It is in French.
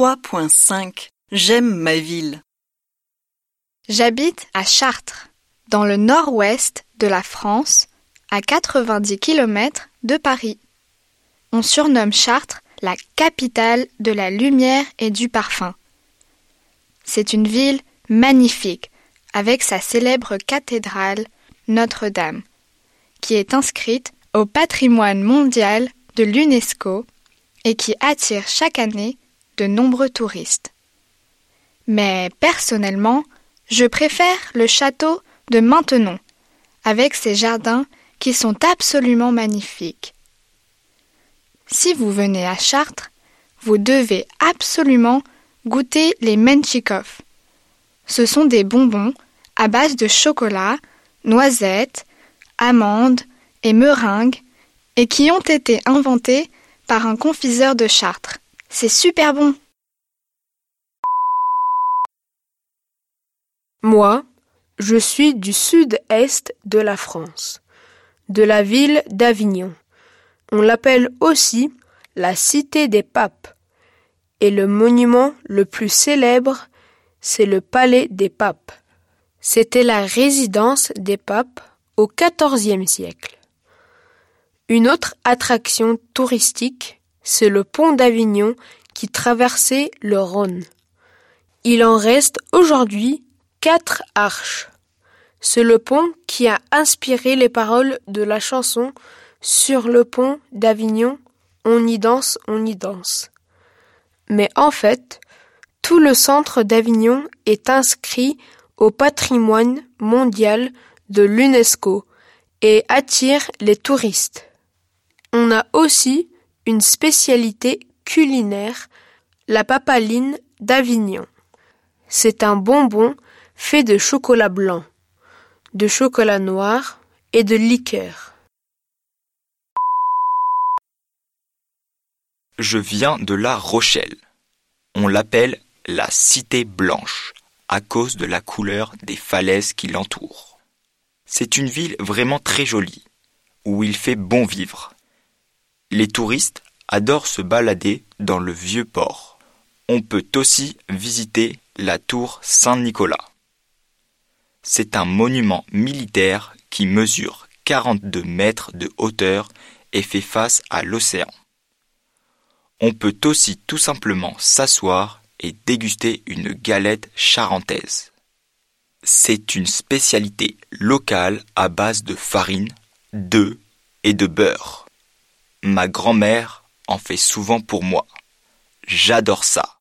3.5 J'aime ma ville. J'habite à Chartres, dans le nord-ouest de la France, à 90 km de Paris. On surnomme Chartres la capitale de la lumière et du parfum. C'est une ville magnifique, avec sa célèbre cathédrale Notre-Dame, qui est inscrite au patrimoine mondial de l'UNESCO et qui attire chaque année nombreux touristes. Mais personnellement, je préfère le château de Maintenon, avec ses jardins qui sont absolument magnifiques. Si vous venez à Chartres, vous devez absolument goûter les Menchikov. Ce sont des bonbons à base de chocolat, noisettes, amandes et meringues et qui ont été inventés par un confiseur de Chartres. C'est super bon. Moi, je suis du sud-est de la France, de la ville d'Avignon. On l'appelle aussi la cité des papes, et le monument le plus célèbre, c'est le palais des papes. C'était la résidence des papes au XIVe siècle. Une autre attraction touristique, c'est le pont d'Avignon qui traversait le Rhône. Il en reste aujourd'hui quatre arches. C'est le pont qui a inspiré les paroles de la chanson Sur le pont d'Avignon, on y danse, on y danse. Mais en fait, tout le centre d'Avignon est inscrit au patrimoine mondial de l'UNESCO et attire les touristes. On a aussi une spécialité culinaire, la papaline d'Avignon. C'est un bonbon fait de chocolat blanc, de chocolat noir et de liqueur. Je viens de La Rochelle. On l'appelle la Cité Blanche à cause de la couleur des falaises qui l'entourent. C'est une ville vraiment très jolie, où il fait bon vivre. Les touristes adorent se balader dans le vieux port. On peut aussi visiter la tour Saint-Nicolas. C'est un monument militaire qui mesure 42 mètres de hauteur et fait face à l'océan. On peut aussi tout simplement s'asseoir et déguster une galette charentaise. C'est une spécialité locale à base de farine, d'œufs et de beurre. Ma grand-mère en fait souvent pour moi. J'adore ça.